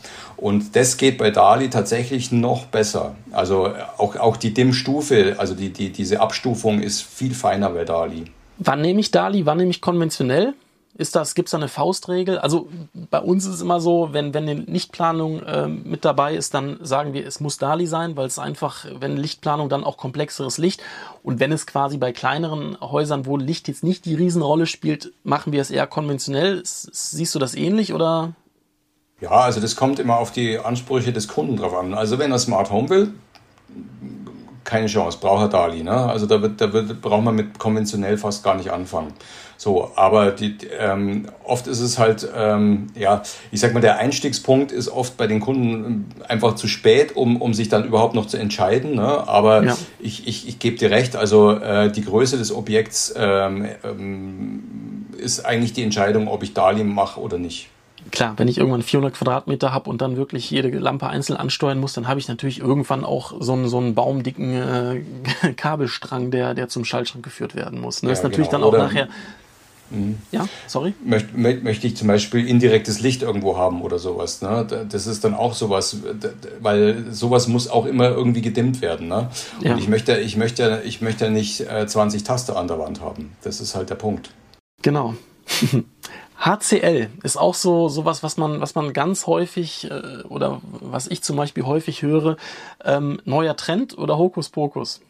Und das geht bei DALI tatsächlich noch besser. Also auch, auch die Dimmstufe, also die, die, diese Abstufung ist viel feiner bei DALI. Wann nehme ich DALI, wann nehme ich konventionell? Ist das, gibt es da eine Faustregel? Also bei uns ist es immer so, wenn, wenn eine Lichtplanung äh, mit dabei ist, dann sagen wir, es muss DALI sein, weil es einfach, wenn Lichtplanung dann auch komplexeres Licht und wenn es quasi bei kleineren Häusern, wo Licht jetzt nicht die Riesenrolle spielt, machen wir es eher konventionell. Siehst du das ähnlich oder? Ja, also das kommt immer auf die Ansprüche des Kunden drauf an. Also wenn er Smart Home will, keine Chance, braucht er DALI. Ne? Also da, wird, da wird, braucht man mit konventionell fast gar nicht anfangen. So, aber die, ähm, oft ist es halt, ähm, ja, ich sag mal, der Einstiegspunkt ist oft bei den Kunden ähm, einfach zu spät, um, um sich dann überhaupt noch zu entscheiden. Ne? Aber ja. ich, ich, ich gebe dir recht, also äh, die Größe des Objekts ähm, ähm, ist eigentlich die Entscheidung, ob ich Darlehen mache oder nicht klar, wenn ich irgendwann 400 Quadratmeter habe und dann wirklich jede Lampe einzeln ansteuern muss, dann habe ich natürlich irgendwann auch so einen, so einen baumdicken äh, Kabelstrang, der, der zum Schaltschrank geführt werden muss. Ne? Ja, ist natürlich genau. dann auch Oder nachher Mhm. Ja, sorry. Möcht, möchte ich zum Beispiel indirektes Licht irgendwo haben oder sowas. Ne? Das ist dann auch sowas, weil sowas muss auch immer irgendwie gedimmt werden. Ne? Und ja. ich möchte, ich möchte, ich möchte nicht 20 äh, Taste an der Wand haben. Das ist halt der Punkt. Genau. HCL ist auch so sowas, was man, was man ganz häufig äh, oder was ich zum Beispiel häufig höre. Ähm, neuer Trend oder Hokuspokus?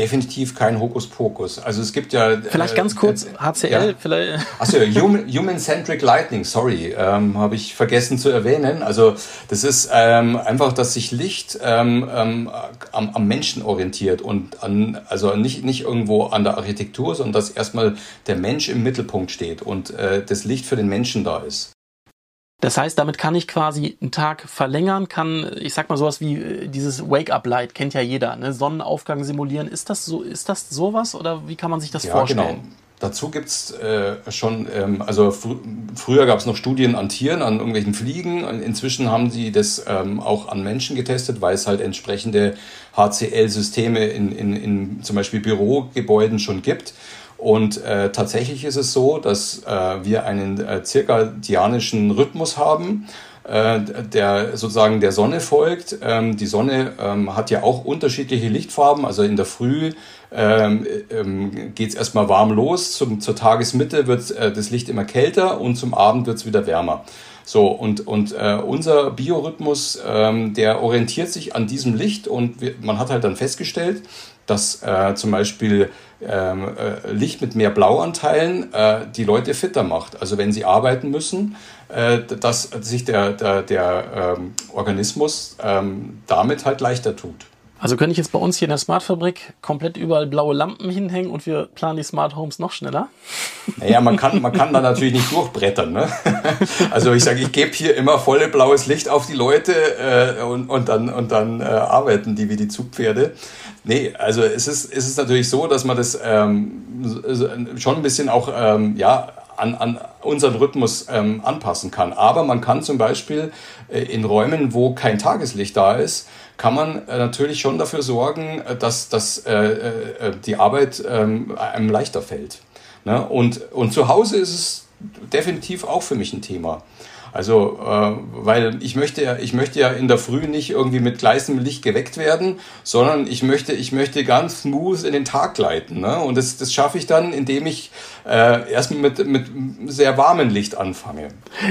Definitiv kein Hokuspokus. Also es gibt ja. Vielleicht ganz äh, kurz äh, HCL. Ja. Vielleicht. Achso, Human-Centric Lightning, sorry, ähm, habe ich vergessen zu erwähnen. Also das ist ähm, einfach, dass sich Licht ähm, ähm, am, am Menschen orientiert und an, also nicht, nicht irgendwo an der Architektur, sondern dass erstmal der Mensch im Mittelpunkt steht und äh, das Licht für den Menschen da ist. Das heißt, damit kann ich quasi einen Tag verlängern, kann, ich sag mal sowas wie äh, dieses Wake-up-Light, kennt ja jeder, ne? Sonnenaufgang simulieren. Ist das so, ist das sowas oder wie kann man sich das ja, vorstellen? Genau. Dazu gibt's äh, schon, ähm, also fr früher gab's noch Studien an Tieren, an irgendwelchen Fliegen. Inzwischen haben sie das ähm, auch an Menschen getestet, weil es halt entsprechende HCL-Systeme in, in, in zum Beispiel Bürogebäuden schon gibt. Und äh, tatsächlich ist es so, dass äh, wir einen äh, zirkadianischen Rhythmus haben, äh, der sozusagen der Sonne folgt. Ähm, die Sonne ähm, hat ja auch unterschiedliche Lichtfarben. Also in der Früh ähm, ähm, geht es erstmal warm los. Zum, zur Tagesmitte wird äh, das Licht immer kälter und zum Abend wird es wieder wärmer. So, und, und äh, unser Biorhythmus, ähm, der orientiert sich an diesem Licht und wir, man hat halt dann festgestellt, dass äh, zum Beispiel ähm, äh, Licht mit mehr Blauanteilen äh, die Leute fitter macht. Also wenn sie arbeiten müssen, äh, dass sich der, der, der ähm, Organismus ähm, damit halt leichter tut. Also könnte ich jetzt bei uns hier in der Smartfabrik komplett überall blaue Lampen hinhängen und wir planen die Smart Homes noch schneller? Naja, man kann, man kann da natürlich nicht durchbrettern. Ne? Also ich sage, ich gebe hier immer volle blaues Licht auf die Leute äh, und, und dann, und dann äh, arbeiten die wie die Zugpferde. Nee, also es ist, es ist natürlich so, dass man das ähm, schon ein bisschen auch ähm, ja, an, an unseren Rhythmus ähm, anpassen kann. Aber man kann zum Beispiel äh, in Räumen, wo kein Tageslicht da ist, kann man äh, natürlich schon dafür sorgen, äh, dass, dass äh, äh, die Arbeit ähm, einem leichter fällt. Ne? Und, und zu Hause ist es definitiv auch für mich ein Thema. Also, äh, weil ich möchte ja, ich möchte ja in der Früh nicht irgendwie mit gleißendem Licht geweckt werden, sondern ich möchte, ich möchte ganz smooth in den Tag gleiten. Ne? Und das, das schaffe ich dann, indem ich äh, erstmal mit, mit sehr warmem Licht anfange.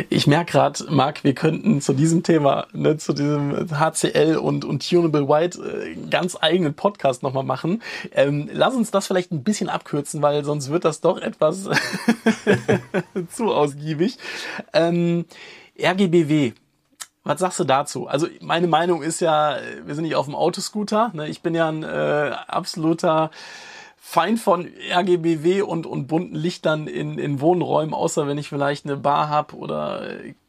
Ich merke gerade, Marc, wir könnten zu diesem Thema, ne, zu diesem HCL und, und Tunable White äh, ganz eigenen Podcast nochmal machen. Ähm, lass uns das vielleicht ein bisschen abkürzen, weil sonst wird das doch etwas zu ausgiebig. Ähm, RGBW. Was sagst du dazu? Also meine Meinung ist ja, wir sind nicht auf dem Autoscooter. Ne? Ich bin ja ein äh, absoluter Feind von RGBW und, und bunten Lichtern in, in Wohnräumen, außer wenn ich vielleicht eine Bar habe oder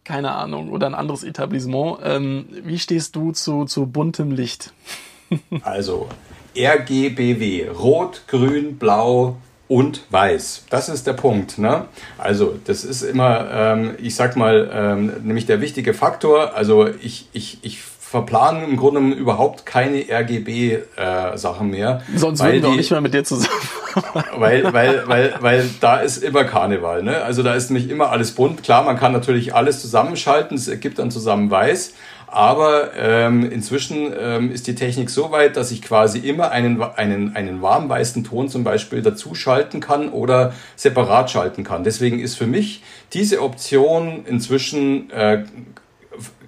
keine Ahnung oder ein anderes Etablissement. Ähm, wie stehst du zu, zu buntem Licht? also RGBW, Rot, Grün, Blau, und weiß. Das ist der Punkt. Ne? Also das ist immer, ähm, ich sag mal, ähm, nämlich der wichtige Faktor. Also ich, ich, ich verplanen im Grunde überhaupt keine RGB-Sachen äh, mehr. Sonst würden wir auch nicht mehr mit dir zusammen. weil, weil, weil, weil da ist immer Karneval. Ne? Also da ist nämlich immer alles bunt. Klar, man kann natürlich alles zusammenschalten, es ergibt dann zusammen weiß. Aber ähm, inzwischen ähm, ist die Technik so weit, dass ich quasi immer einen, einen, einen warmweißen Ton zum Beispiel dazu schalten kann oder separat schalten kann. Deswegen ist für mich diese Option inzwischen äh,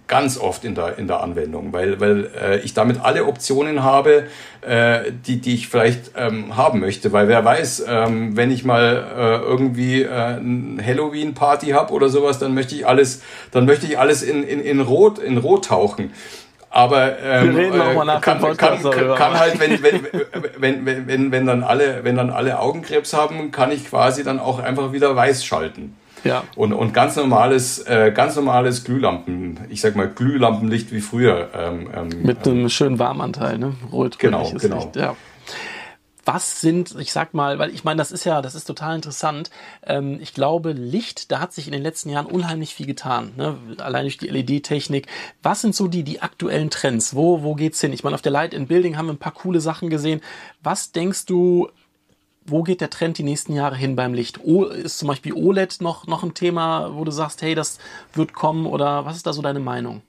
ganz oft in der, in der Anwendung, weil, weil äh, ich damit alle Optionen habe, äh, die, die ich vielleicht ähm, haben möchte. Weil wer weiß, ähm, wenn ich mal äh, irgendwie äh, eine Halloween-Party habe oder sowas, dann möchte ich alles, dann möchte ich alles in, in, in Rot, in Rot tauchen. Aber ähm, äh, kann, kann, kann, kann, halt, wenn, wenn, wenn, wenn, wenn, wenn, dann alle, wenn dann alle Augenkrebs haben, kann ich quasi dann auch einfach wieder weiß schalten. Ja. Und, und ganz normales, äh, ganz normales Glühlampen, ich sag mal Glühlampenlicht wie früher. Ähm, ähm, Mit einem schönen Warmanteil, ne? Rot genau, genau. Licht, ja was sind, ich sag mal, weil ich meine, das ist ja, das ist total interessant. Ähm, ich glaube, Licht, da hat sich in den letzten Jahren unheimlich viel getan, ne? allein durch die LED-Technik. Was sind so die, die aktuellen Trends? Wo, wo geht's hin? Ich meine, auf der Light in Building haben wir ein paar coole Sachen gesehen. Was denkst du, wo geht der Trend die nächsten Jahre hin beim Licht? O, ist zum Beispiel OLED noch, noch ein Thema, wo du sagst, hey, das wird kommen oder was ist da so deine Meinung?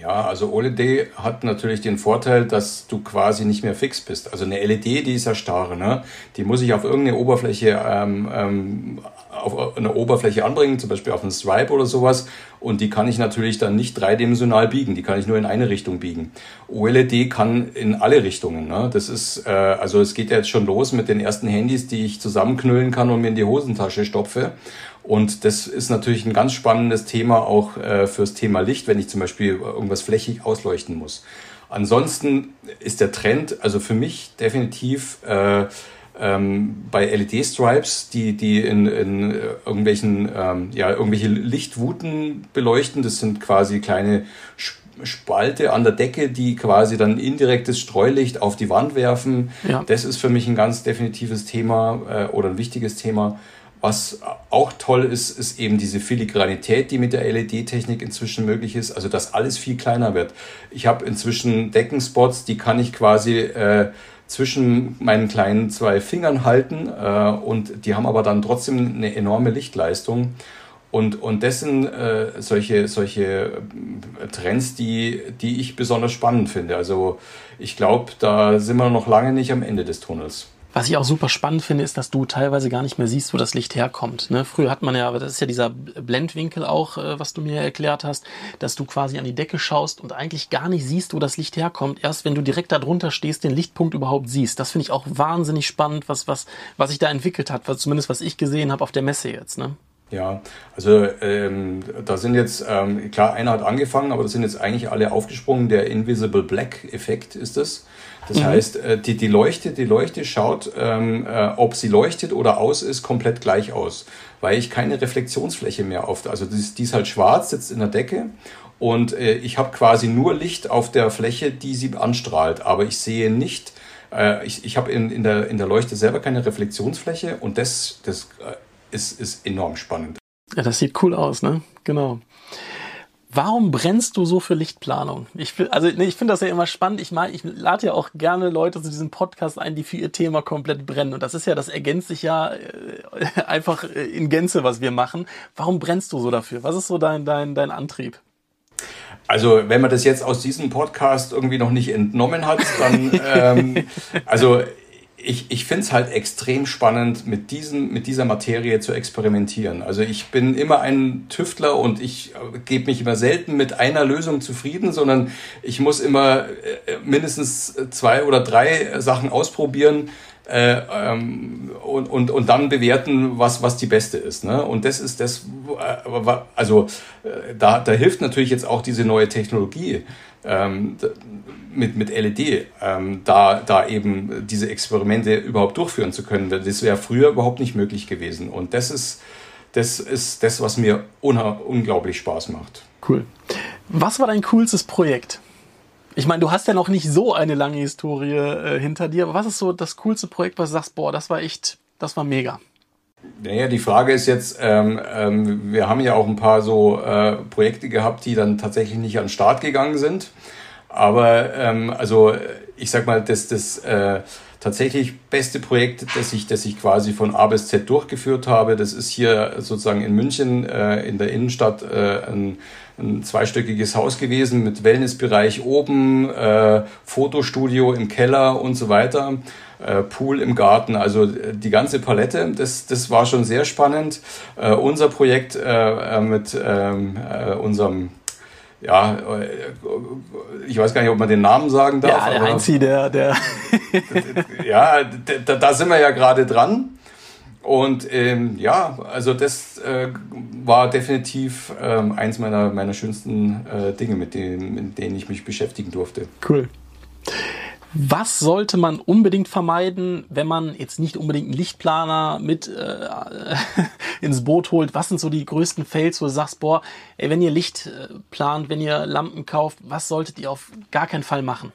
Ja, also OLED hat natürlich den Vorteil, dass du quasi nicht mehr fix bist. Also eine LED, die ist ja starr, ne? Die muss ich auf irgendeine Oberfläche ähm, ähm, auf eine Oberfläche anbringen, zum Beispiel auf einen Stripe oder sowas. Und die kann ich natürlich dann nicht dreidimensional biegen, die kann ich nur in eine Richtung biegen. OLED kann in alle Richtungen. Ne? Das ist, äh, also es geht ja jetzt schon los mit den ersten Handys, die ich zusammenknüllen kann und mir in die Hosentasche stopfe. Und das ist natürlich ein ganz spannendes Thema auch äh, fürs Thema Licht, wenn ich zum Beispiel irgendwas flächig ausleuchten muss. Ansonsten ist der Trend, also für mich definitiv äh, ähm, bei LED-Stripes, die, die in, in irgendwelchen, ähm, ja, irgendwelche Lichtwuten beleuchten. Das sind quasi kleine Spalte an der Decke, die quasi dann indirektes Streulicht auf die Wand werfen. Ja. Das ist für mich ein ganz definitives Thema äh, oder ein wichtiges Thema. Was auch toll ist, ist eben diese Filigranität, die mit der LED-Technik inzwischen möglich ist, also dass alles viel kleiner wird. Ich habe inzwischen Deckenspots, die kann ich quasi äh, zwischen meinen kleinen zwei Fingern halten äh, und die haben aber dann trotzdem eine enorme Lichtleistung. Und, und das sind äh, solche, solche äh, Trends, die, die ich besonders spannend finde. Also ich glaube, da sind wir noch lange nicht am Ende des Tunnels. Was ich auch super spannend finde, ist, dass du teilweise gar nicht mehr siehst, wo das Licht herkommt. Ne? Früher hat man ja, aber das ist ja dieser Blendwinkel auch, äh, was du mir erklärt hast, dass du quasi an die Decke schaust und eigentlich gar nicht siehst, wo das Licht herkommt. Erst wenn du direkt darunter stehst, den Lichtpunkt überhaupt siehst. Das finde ich auch wahnsinnig spannend, was, was, was sich da entwickelt hat, was, zumindest was ich gesehen habe auf der Messe jetzt. Ne? Ja, also ähm, da sind jetzt, ähm, klar, einer hat angefangen, aber da sind jetzt eigentlich alle aufgesprungen. Der Invisible Black Effekt ist es. Das mhm. heißt, äh, die, die Leuchte, die Leuchte schaut, ähm, äh, ob sie leuchtet oder aus ist, komplett gleich aus, weil ich keine Reflexionsfläche mehr auf, also die ist, die ist halt schwarz, sitzt in der Decke und äh, ich habe quasi nur Licht auf der Fläche, die sie anstrahlt, aber ich sehe nicht, äh, ich, ich habe in, in, der, in der Leuchte selber keine Reflexionsfläche und das, das äh, ist, ist enorm spannend. Ja, das sieht cool aus, ne? Genau. Warum brennst du so für Lichtplanung? Ich, also, nee, ich finde das ja immer spannend. Ich meine, ich lade ja auch gerne Leute zu diesem Podcast ein, die für ihr Thema komplett brennen. Und das ist ja, das ergänzt sich ja äh, einfach äh, in Gänze, was wir machen. Warum brennst du so dafür? Was ist so dein, dein, dein Antrieb? Also, wenn man das jetzt aus diesem Podcast irgendwie noch nicht entnommen hat, dann, ähm, also ich, ich finde es halt extrem spannend, mit, diesen, mit dieser Materie zu experimentieren. Also ich bin immer ein Tüftler und ich äh, gebe mich immer selten mit einer Lösung zufrieden, sondern ich muss immer äh, mindestens zwei oder drei Sachen ausprobieren, äh, ähm, und, und, und dann bewerten, was, was die beste ist. Ne? Und das ist das, äh, also da, da hilft natürlich jetzt auch diese neue Technologie ähm, mit, mit LED, ähm, da, da eben diese Experimente überhaupt durchführen zu können. Das wäre früher überhaupt nicht möglich gewesen. Und das ist das, ist das was mir unglaublich Spaß macht. Cool. Was war dein coolstes Projekt? Ich meine, du hast ja noch nicht so eine lange Historie äh, hinter dir, aber was ist so das coolste Projekt, was du sagst, boah, das war echt, das war mega? Naja, die Frage ist jetzt, ähm, ähm, wir haben ja auch ein paar so äh, Projekte gehabt, die dann tatsächlich nicht an den Start gegangen sind. Aber ähm, also ich sag mal, das, das äh, tatsächlich beste Projekt, das ich, das ich quasi von A bis Z durchgeführt habe, das ist hier sozusagen in München äh, in der Innenstadt äh, ein ein zweistöckiges Haus gewesen mit Wellnessbereich oben, äh, Fotostudio im Keller und so weiter, Pool im Garten, also äh, die ganze Palette. Das, das war schon sehr spannend. Äh, unser Projekt äh, äh mit äh, unserem ja, äh, ich weiß gar nicht, ob man den Namen sagen darf. Ja, der Heinzi, der, der. ja, da, da sind wir ja gerade dran. Und ähm, ja, also das äh, war definitiv ähm, eins meiner, meiner schönsten äh, Dinge, mit denen, mit denen ich mich beschäftigen durfte. Cool. Was sollte man unbedingt vermeiden, wenn man jetzt nicht unbedingt einen Lichtplaner mit äh, ins Boot holt? Was sind so die größten Fails, wo du sagst, boah, ey, wenn ihr Licht äh, plant, wenn ihr Lampen kauft, was solltet ihr auf gar keinen Fall machen?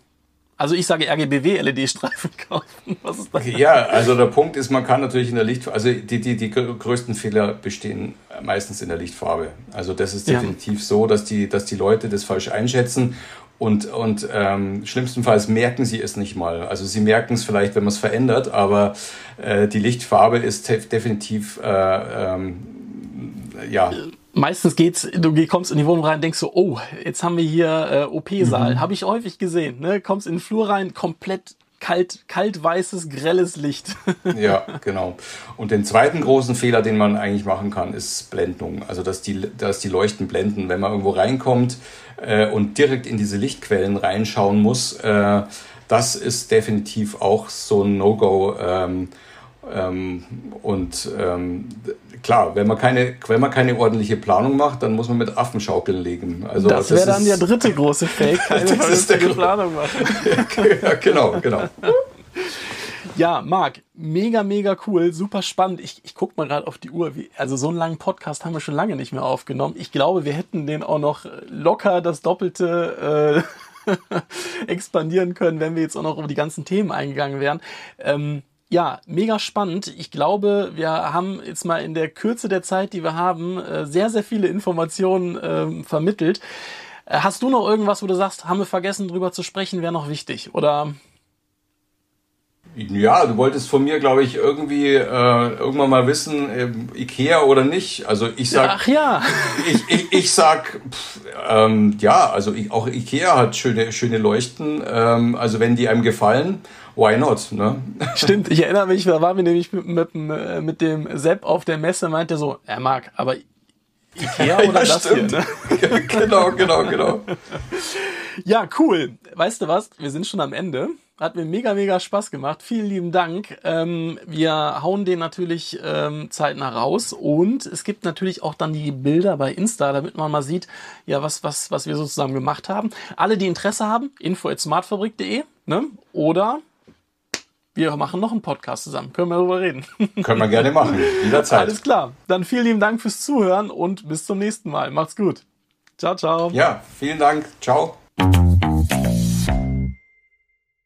Also ich sage RGBW-LED-Streifen kaufen. Was ist das? Ja, also der Punkt ist, man kann natürlich in der Lichtfarbe, also die, die, die größten Fehler bestehen meistens in der Lichtfarbe. Also das ist definitiv ja. so, dass die, dass die Leute das falsch einschätzen und, und ähm, schlimmstenfalls merken sie es nicht mal. Also sie merken es vielleicht, wenn man es verändert, aber äh, die Lichtfarbe ist definitiv äh, ähm, ja Meistens geht's, du kommst in die Wohnung rein, denkst so, oh, jetzt haben wir hier äh, OP-Saal. Mhm. Habe ich häufig gesehen. Ne? Kommst in den Flur rein, komplett kalt, kalt weißes, grelles Licht. ja, genau. Und den zweiten großen Fehler, den man eigentlich machen kann, ist Blendung. Also dass die, dass die Leuchten blenden. Wenn man irgendwo reinkommt äh, und direkt in diese Lichtquellen reinschauen muss, äh, das ist definitiv auch so ein No-Go. Ähm, ähm, und ähm, klar, wenn man, keine, wenn man keine ordentliche Planung macht, dann muss man mit Affenschaukeln legen. Also, das, das wäre dann der dritte große Fake, keine vernünftige Planung machen. ja, genau, genau. Ja, Marc, mega, mega cool, super spannend. Ich, ich guck mal gerade auf die Uhr. Wie, also so einen langen Podcast haben wir schon lange nicht mehr aufgenommen. Ich glaube, wir hätten den auch noch locker das Doppelte äh, expandieren können, wenn wir jetzt auch noch um die ganzen Themen eingegangen wären. Ähm, ja, mega spannend. Ich glaube, wir haben jetzt mal in der Kürze der Zeit, die wir haben, äh, sehr, sehr viele Informationen ähm, vermittelt. Äh, hast du noch irgendwas, wo du sagst, haben wir vergessen, drüber zu sprechen, wäre noch wichtig? Oder? Ja, du wolltest von mir, glaube ich, irgendwie äh, irgendwann mal wissen, äh, Ikea oder nicht. Also ich sag, ach ja, ich, ich, ich sag, pff, ähm, ja, also ich, auch Ikea hat schöne schöne Leuchten. Ähm, also wenn die einem gefallen why not? Ne? Stimmt, ich erinnere mich, da waren wir nämlich mit, mit, mit dem Sepp auf der Messe, meinte so, er mag, aber Ikea oder ja, das stimmt. hier? Ne? genau, genau, genau. Ja, cool. Weißt du was? Wir sind schon am Ende. Hat mir mega, mega Spaß gemacht. Vielen lieben Dank. Ähm, wir hauen den natürlich ähm, zeitnah raus und es gibt natürlich auch dann die Bilder bei Insta, damit man mal sieht, ja, was, was, was wir so zusammen gemacht haben. Alle, die Interesse haben, info at smartfabrik.de ne? oder wir machen noch einen Podcast zusammen. Können wir darüber reden? Können wir gerne machen. Jederzeit. Alles klar. Dann vielen lieben Dank fürs Zuhören und bis zum nächsten Mal. Macht's gut. Ciao, ciao. Ja, vielen Dank. Ciao.